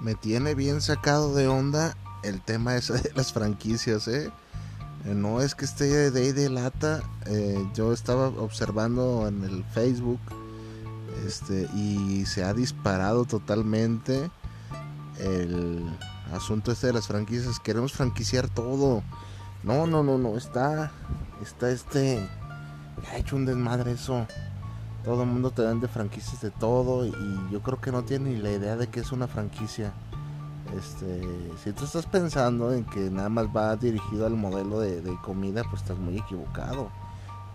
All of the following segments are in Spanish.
Me tiene bien sacado de onda el tema ese de las franquicias, ¿eh? eh no es que esté de ahí de lata. Eh, yo estaba observando en el Facebook este, y se ha disparado totalmente el asunto este de las franquicias. Queremos franquiciar todo. No, no, no, no. Está, está este. Ha hecho un desmadre eso todo el mundo te vende franquicias de todo y yo creo que no tiene ni la idea de que es una franquicia. Este, si tú estás pensando en que nada más va dirigido al modelo de, comida, pues estás muy equivocado.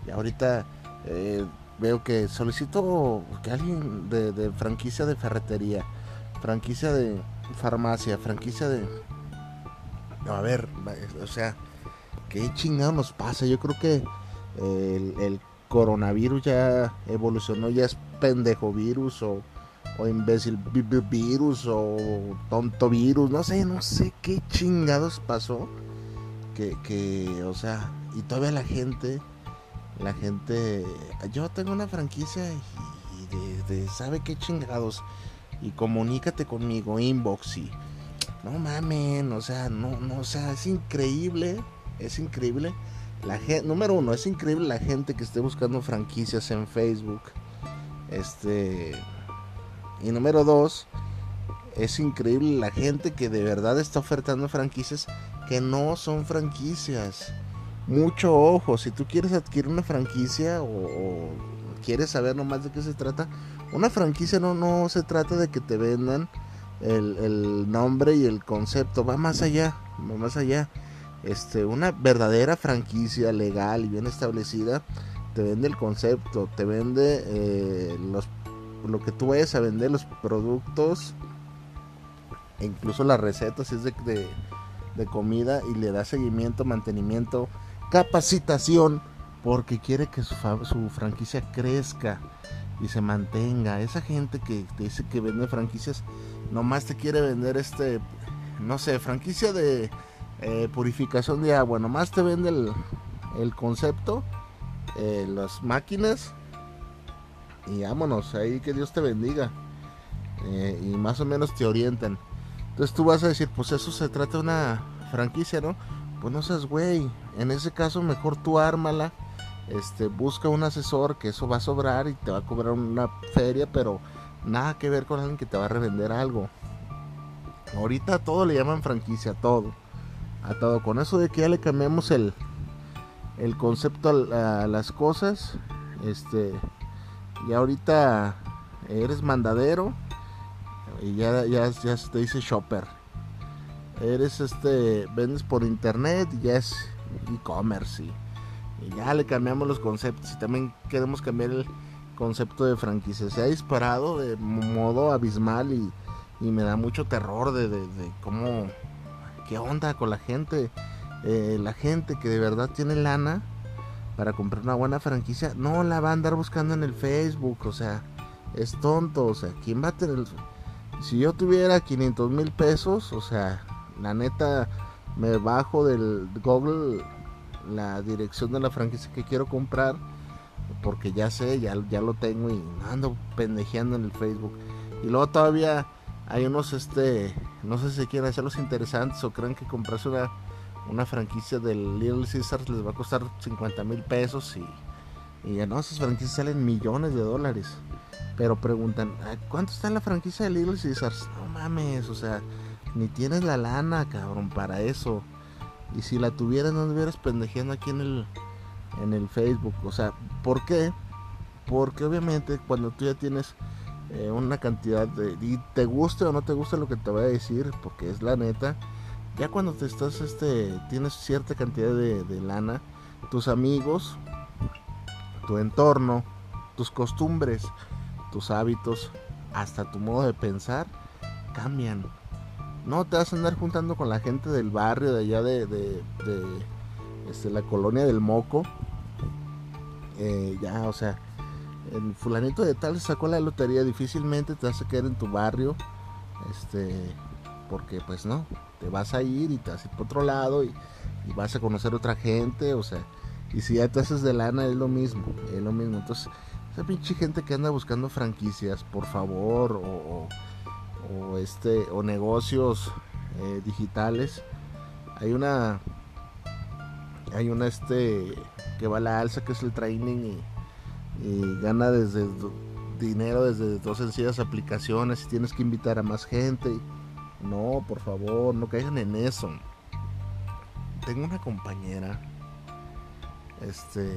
Y ahorita eh, veo que solicito que alguien de, franquicia de ferretería, franquicia de farmacia, franquicia de... a ver, o sea, ¿qué chingado nos pasa? Yo creo que el coronavirus ya evolucionó, ya es pendejo virus o, o imbécil virus o tonto virus, no sé, no sé qué chingados pasó. Que, que, o sea, y todavía la gente, la gente, yo tengo una franquicia y, de, sabe qué chingados y comunícate conmigo, inbox y no mamen, o sea, no, no, o sea, es increíble, es increíble la gente, número uno, es increíble la gente que esté buscando franquicias en Facebook. Este. Y número dos, es increíble la gente que de verdad está ofertando franquicias que no son franquicias. Mucho ojo, si tú quieres adquirir una franquicia o, quieres saber nomás de qué se trata, una franquicia no, no se trata de que te vendan el, el nombre y el concepto, va más allá, va más allá este, una verdadera franquicia legal y bien establecida te vende el concepto, te vende eh, los, lo que tú vayas a vender, los productos, e incluso las recetas es de, de, comida y le da seguimiento, mantenimiento, capacitación, porque quiere que su, su franquicia crezca y se mantenga. Esa gente que te dice que vende franquicias, nomás te quiere vender este, no sé, franquicia de eh, purificación de agua. Nomás te vende el, concepto, eh, las máquinas y vámonos, ahí que Dios te bendiga. Eh, y más o menos te orientan. Entonces tú vas a decir, pues eso se trata de una franquicia, ¿no? Pues no seas güey. En ese caso mejor tú ármala. Este, busca un asesor que eso va a sobrar y te va a cobrar una feria, pero nada que ver con alguien que te va a revender algo. Ahorita todo le llaman franquicia, todo todo Con eso de que ya le cambiamos el, el concepto a, las cosas, este, y ahorita eres mandadero y ya, ya, ya te dice shopper. Eres este, vendes por internet y ya es e-commerce. Y, ya le cambiamos los conceptos y también queremos cambiar el concepto de franquicia. Se ha disparado de modo abismal y, me da mucho terror de, de cómo ¿Qué onda con la gente? Eh, la gente que de verdad tiene lana para comprar una buena franquicia, no la va a andar buscando en el Facebook, o sea, es tonto, o sea, ¿quién va a tener? Si yo tuviera 500 mil pesos, o sea, la neta, me bajo del Google la dirección de la franquicia que quiero comprar, porque ya sé, ya, ya lo tengo y ando pendejeando en el Facebook. Y luego todavía hay unos, este, no sé si quieren hacerlos interesantes o creen que comprarse una, una franquicia del Little Caesars les va a costar 50 mil pesos y, y no, esas franquicias salen millones de dólares. Pero preguntan, ¿cuánto está la franquicia de Little Caesars? No mames, o sea, ni tienes la lana, cabrón, para eso. Y si la tuvieras, no estuvieras pendejeando aquí en el, en el Facebook. O sea, ¿por qué? Porque obviamente cuando tú ya tienes eh, una cantidad de... Y te guste o no te guste lo que te voy a decir, porque es la neta. Ya cuando te estás, este, tienes cierta cantidad de, lana, tus amigos, tu entorno, tus costumbres, tus hábitos, hasta tu modo de pensar, cambian. No te vas a andar juntando con la gente del barrio de allá de, de, este, la colonia del Moco. Eh, ya, o sea, el fulanito de tal sacó la lotería, difícilmente te vas a quedar en tu barrio. Este, porque pues no, te vas a ir y te vas a ir por otro lado y, vas a conocer otra gente, o sea, y si ya te haces de lana es lo mismo, es lo mismo. Entonces, esa pinche gente que anda buscando franquicias, por favor, o o este o negocios eh, digitales hay una hay una este que va a la alza que es el training y, gana desde dinero desde dos sencillas aplicaciones y tienes que invitar a más gente. No por favor no caigan en eso. Tengo una compañera este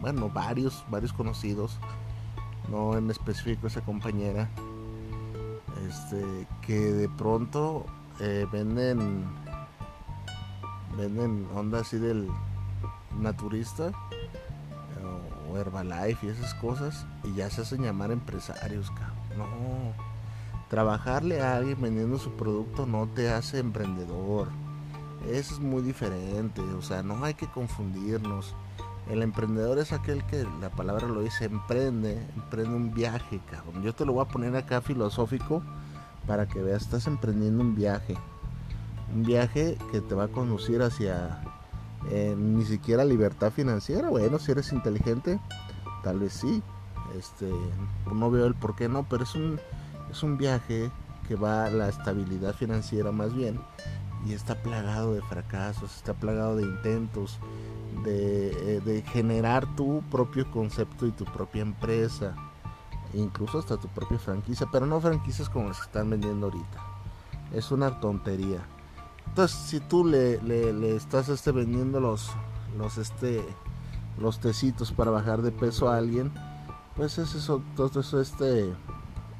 bueno varios varios conocidos no en específico esa compañera este, que de pronto eh, venden venden onda así del naturista o, Herbalife y esas cosas y ya se hacen llamar empresarios, No, trabajarle a alguien vendiendo su producto no te hace emprendedor. Eso es muy diferente, o sea, no hay que confundirnos. El emprendedor es aquel que la palabra lo dice, emprende, emprende un viaje, cabrón. Yo te lo voy a poner acá filosófico para que veas, estás emprendiendo un viaje. Un viaje que te va a conducir hacia eh, ni siquiera libertad financiera. Bueno, si eres inteligente, tal vez sí. Este, no veo el por qué no, pero es un, es un viaje que va a la estabilidad financiera más bien y está plagado de fracasos, está plagado de intentos de, eh, de generar tu propio concepto y tu propia empresa incluso hasta tu propia franquicia, pero no franquicias como las que están vendiendo ahorita. Es una tontería. Entonces, si tú le, estás este, vendiendo los, los, este, los tecitos para bajar de peso a alguien, pues es eso, todo eso, este,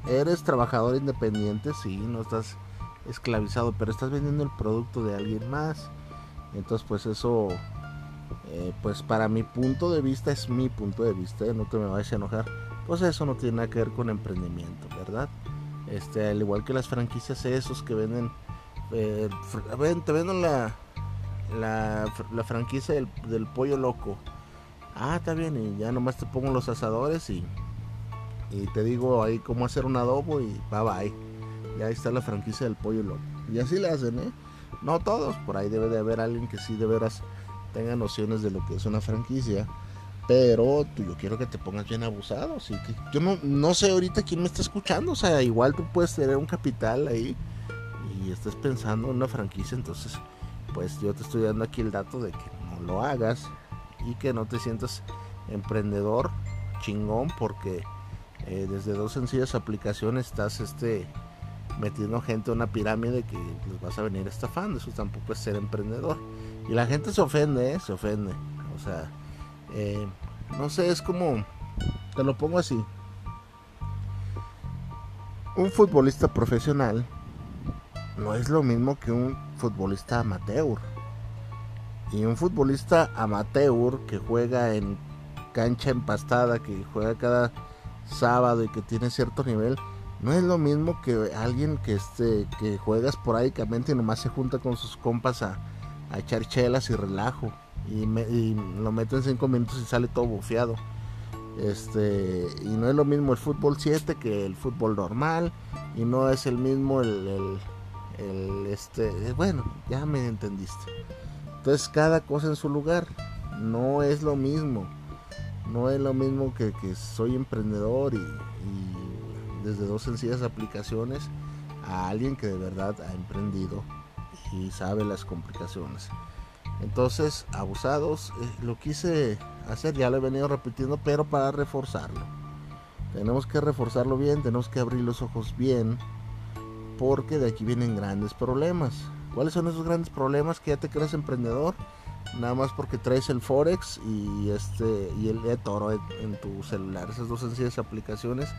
eres trabajador independiente, sí, no estás esclavizado, pero estás vendiendo el producto de alguien más. Entonces, pues eso, eh, pues para mi punto de vista es mi punto de vista, no te me vayas a enojar pues eso no tiene nada que ver con emprendimiento, ¿verdad? Este, al igual que las franquicias esos que venden, eh, te venden la, la, franquicia del, pollo loco. Ah, está bien, y ya nomás te pongo los asadores y, y te digo ahí cómo hacer un adobo y bye bye. Ya ahí está la franquicia del pollo loco. Y así le hacen, ¿eh? No todos, por ahí debe de haber alguien que sí de veras tenga nociones de lo que es una franquicia pero tú, yo quiero que te pongas bien abusado. Que yo no, no sé ahorita quién me está escuchando. O sea, igual tú puedes tener un capital ahí y estás pensando en una franquicia. Entonces, pues yo te estoy dando aquí el dato de que no lo hagas y que no te sientas emprendedor chingón porque eh, desde dos sencillas aplicaciones estás este metiendo gente a una pirámide que les vas a venir estafando. Eso tampoco es ser emprendedor. Y la gente se ofende, ¿eh? se ofende. O sea, eh, no sé, es como, te lo pongo así. Un futbolista profesional no es lo mismo que un futbolista amateur. Y un futbolista amateur que juega en cancha empastada, que juega cada sábado y que tiene cierto nivel, no es lo mismo que alguien que este que juega esporádicamente y nomás se junta con sus compas a, a echar chelas y relajo y, lo meto en 5 minutos y sale todo bufeado. Este, y no es lo mismo el fútbol 7 que el fútbol normal, y no es el mismo el, este, bueno, ya me entendiste. Entonces cada cosa en su lugar, no es lo mismo, no es lo mismo que, que soy emprendedor y, y desde dos sencillas aplicaciones a alguien que de verdad ha emprendido y sabe las complicaciones. Entonces, abusados, eh, lo quise hacer, ya lo he venido repitiendo, pero para reforzarlo. Tenemos que reforzarlo bien, tenemos que abrir los ojos bien, porque de aquí vienen grandes problemas. ¿Cuáles son esos grandes problemas? Que ya te crees emprendedor, nada más porque traes el Forex y este y el eToro en, tu celular, esas dos sencillas aplicaciones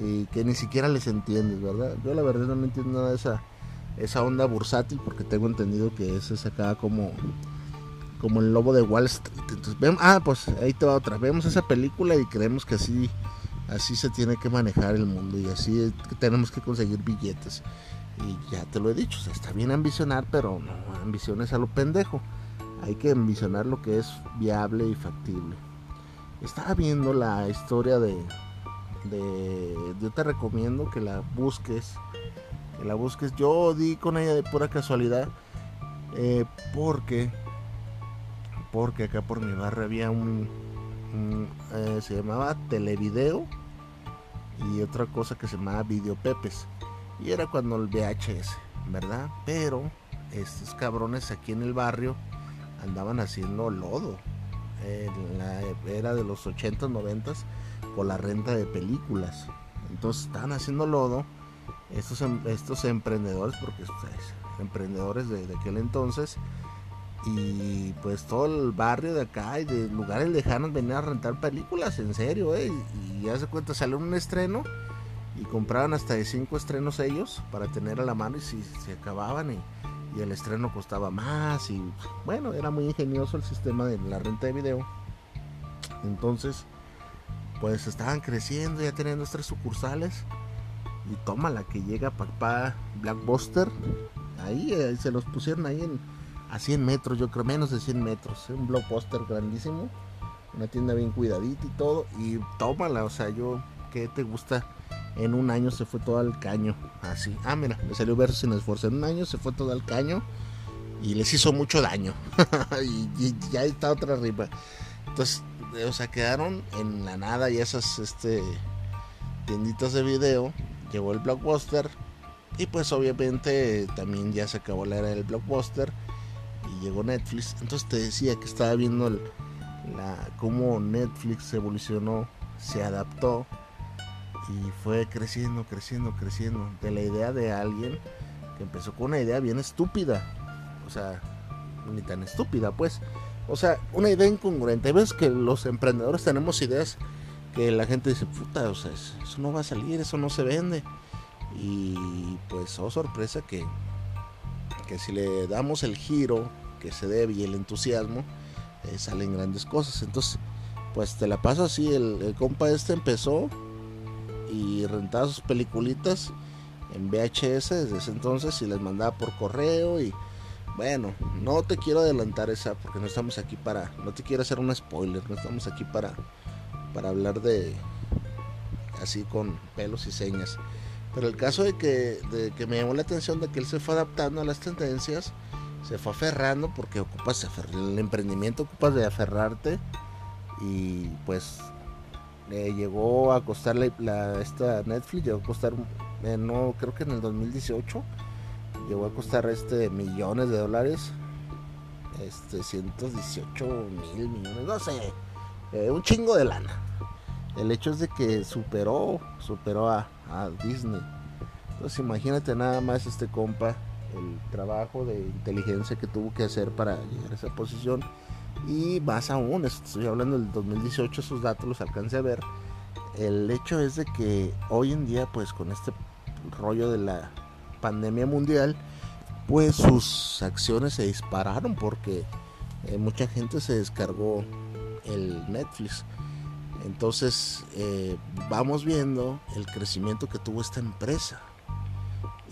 y que ni siquiera les entiendes, ¿verdad? Yo la verdad no entiendo nada de esa esa onda bursátil porque tengo entendido que es acá como como el lobo de Wall Street. Ah, pues ahí te va otra. Vemos esa película y creemos que así así se tiene que manejar el mundo y así tenemos que conseguir billetes. Y ya te lo he dicho, está bien ambicionar, pero no ambiciones a lo pendejo. Hay que ambicionar lo que es viable y factible. Estaba viendo la historia de, de yo te recomiendo que la busques que la busques yo di con ella de pura casualidad eh, porque porque acá por mi barrio había un, eh, se llamaba televideo y otra cosa que se llamaba videopepes. Y era cuando el VHS verdad pero estos cabrones aquí en el barrio andaban haciendo lodo. En la era de los 80 90 con la renta de películas. Entonces estaban haciendo lodo estos, em, estos emprendedores porque pues, emprendedores de, aquel entonces y pues todo el barrio de acá y de lugares lejanos venían a rentar películas, en serio, ¿eh? Y ya se cuenta, salió un estreno y compraban hasta de cinco estrenos ellos para tener a la mano y si se acababan y, el estreno costaba más y bueno, era muy ingenioso el sistema de la renta de video. Entonces, pues estaban creciendo, ya teniendo tres sucursales y toma la que llega papá Blackbuster ahí eh, se los pusieron ahí en, a 100 metros, yo creo, menos de 100 metros. Un blockbuster grandísimo, una tienda bien cuidadita y todo. Y tómala, o sea, yo, ¿qué te gusta? En un año se fue todo al caño, así. Ah, mira, me salió verso sin esfuerzo. En un año se fue todo al caño y les hizo mucho daño. y, ya está otra arriba. Entonces, o sea, quedaron en la nada y esas este, tienditas de video. Llegó el blockbuster, y pues obviamente también ya se acabó la era del blockbuster llegó Netflix. Entonces te decía que estaba viendo la, cómo Netflix evolucionó, se adaptó y fue creciendo, creciendo, creciendo. De la idea de alguien que empezó con una idea bien estúpida. O sea, ni tan estúpida pues. O sea, una idea incongruente. Ves que los emprendedores tenemos ideas que la gente dice, puta, o sea, eso no va a salir, eso no se vende. Y pues, oh sorpresa que, que si le damos el giro que se debe y el entusiasmo, eh, salen grandes cosas. Entonces, pues te la paso así, el, compa este empezó y rentaba sus peliculitas en VHS desde ese entonces y les mandaba por correo y bueno, no te quiero adelantar esa porque no estamos aquí para, no te quiero hacer un spoiler, no estamos aquí para, para hablar de así con pelos y señas. Pero el caso de que, de que me llamó la atención de que él se fue adaptando a las tendencias, se fue aferrando porque ocupas el emprendimiento ocupas de aferrarte y pues le llegó a costar la, esta Netflix llegó a costar eh, no creo que en el 2018 llegó a costar este millones de dólares este 118 mil millones no sé eh, un chingo de lana el hecho es de que superó superó a, a Disney. Entonces imagínate nada más este compa, el trabajo de inteligencia que tuvo que hacer para llegar a esa posición. Y más aún, estoy hablando del 2018, esos datos los alcancé a ver. El hecho es de que hoy en día, pues con este rollo de la pandemia mundial, pues sus acciones se dispararon porque eh, mucha gente se descargó el Netflix. Entonces eh, vamos viendo el crecimiento que tuvo esta empresa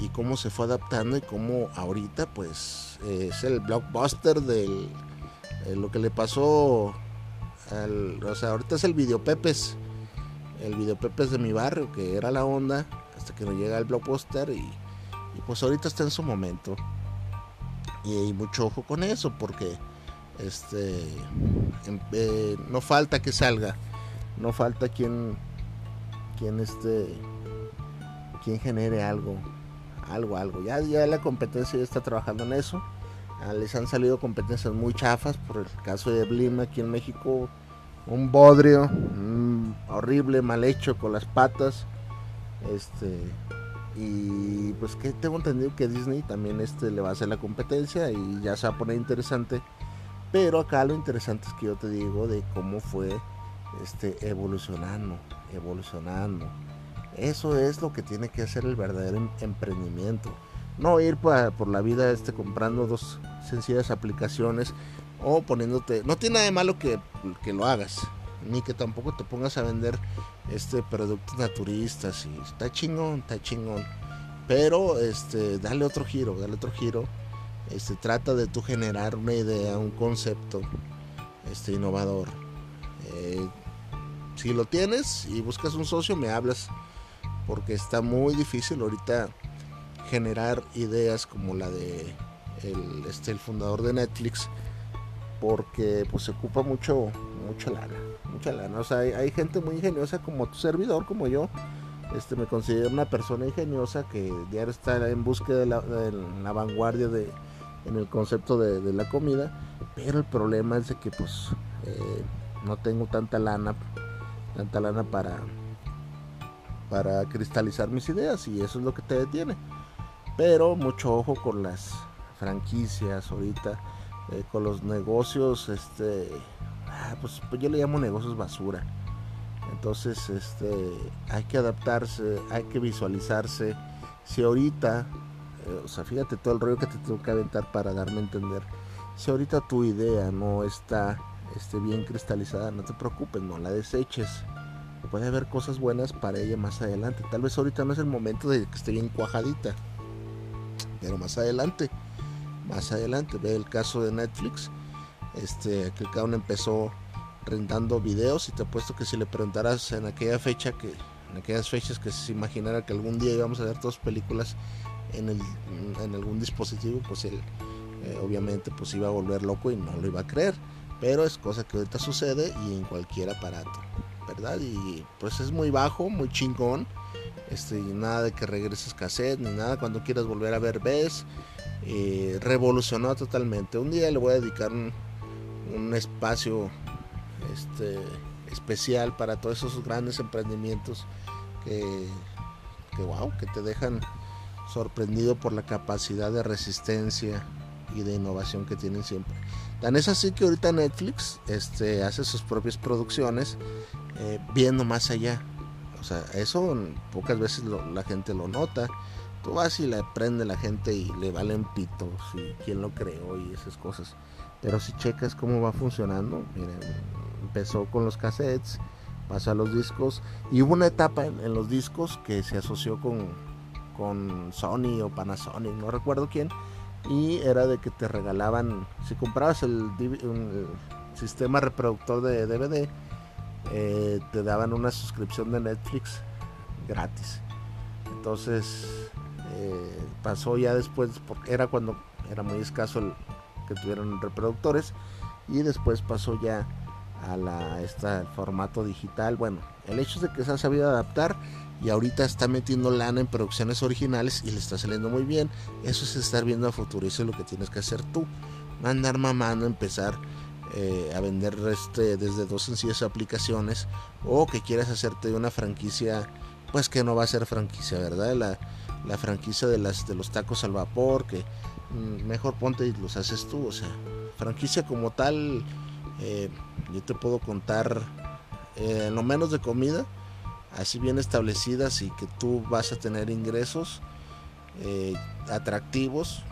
y cómo se fue adaptando y cómo ahorita pues es el blockbuster de lo que le pasó al, o sea ahorita es el videopepes el videopepes de mi barrio que era la onda hasta que nos llega el blockbuster y, pues ahorita está en su momento. Y, hay mucho ojo con eso porque este em, eh, no falta que salga no falta quien quien este quien genere algo algo algo. Ya ya la competencia ya está trabajando en eso. Ah, les han salido competencias muy chafas por el caso de Blima aquí en México. Un bodrio horrible mal hecho con las patas. Este y pues que tengo entendido que Disney también este le va a hacer la competencia y ya se va a poner interesante. Pero acá lo interesante es que yo te digo de cómo fue este, evolucionando, evolucionando. Eso es lo que tiene que hacer el verdadero em, emprendimiento. No ir por, la vida este, comprando dos sencillas aplicaciones o poniéndote... No tiene nada de malo que, que lo hagas, ni que tampoco te pongas a vender este productos naturistas y está chingón, está chingón. Pero este, dale otro giro, dale otro giro. Este, trata de tú generar una idea, un concepto este, innovador. Eh, si lo tienes y buscas un socio, me hablas. Porque está muy difícil ahorita generar ideas como la de el, este, el fundador de Netflix. Porque pues se ocupa mucho, mucha lana. Mucha lana. O sea, hay, gente muy ingeniosa como tu servidor, como yo. Este, me considero una persona ingeniosa que diario está en búsqueda de la, vanguardia de, en el concepto de, la comida. Pero el problema es de que pues eh, no tengo tanta lana tanta lana para, para cristalizar mis ideas y eso es lo que te detiene. Pero mucho ojo con las franquicias ahorita, eh, con los negocios, este, ah, pues, pues, yo le llamo negocios basura. Entonces, este, hay que adaptarse, hay que visualizarse. Si ahorita, eh, o sea, fíjate todo el rollo que te tengo que aventar para darme a entender. Si ahorita tu idea no está esté bien cristalizada, no te preocupes, no la deseches. Puede haber cosas buenas para ella más adelante. Tal vez ahorita no es el momento de que esté bien cuajadita, pero más adelante, más adelante. Ve el caso de Netflix, este, que cada uno empezó rentando videos y te apuesto que si le preguntaras en aquella fecha que en aquellas fechas que se imaginara que algún día íbamos a ver todas películas en, el, en algún dispositivo, pues él eh, obviamente pues iba a volver loco y no lo iba a creer. Pero es cosa que ahorita sucede y en cualquier aparato, Y pues es muy bajo, muy chingón. Este, nada de que regreses cassette ni nada. Cuando quieras volver a ver, ves. Eh, revolucionó totalmente. Un día le voy a dedicar un, espacio este, especial para todos esos grandes emprendimientos que, wow, que te dejan sorprendido por la capacidad de resistencia y de innovación que tienen siempre. Tan es así que ahorita Netflix este, hace sus propias producciones eh, viendo más allá. O sea, eso pocas veces la gente lo nota. Tú vas y le prende la gente y le valen pitos y quién lo creó y esas cosas. Pero si checas cómo va funcionando, miren, empezó con los cassettes, pasó a los discos y hubo una etapa en, los discos que se asoció con, con Sony o Panasonic, no recuerdo quién, y era de que te regalaban, si comprabas el, sistema reproductor de DVD, eh, te daban una suscripción de Netflix gratis. Entonces eh, pasó ya después, porque era cuando era muy escaso el que tuvieran reproductores, y después pasó ya a la esta, el formato digital. Bueno, el hecho de que se ha sabido adaptar y ahorita está metiendo lana en producciones originales y le está saliendo muy bien. Eso es estar viendo a futuro, eso es lo que tienes que hacer tú. Andar mamando, empezar eh, a vender este, desde dos sencillas aplicaciones o que quieras hacerte de una franquicia, pues que no va a ser franquicia, ¿verdad? La, la franquicia de, las, de los tacos al vapor, que mm, mejor ponte y los haces tú, o sea, franquicia como tal, eh, yo te puedo contar eh, lo menos de comida así bien establecidas y que tú vas a tener ingresos eh, atractivos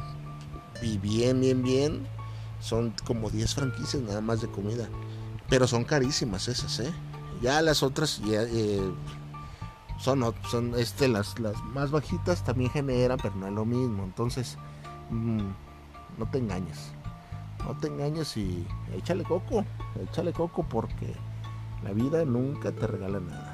y bien, bien, bien. Son como 10 franquicias nada más de comida. Pero son carísimas esas, ¿eh? Ya las otras ya, eh, son, son este, las, las más bajitas también generan, pero no es lo mismo. Entonces, mm, no te engañes. No te engañes y échale coco. Échale coco porque la vida nunca te regala nada.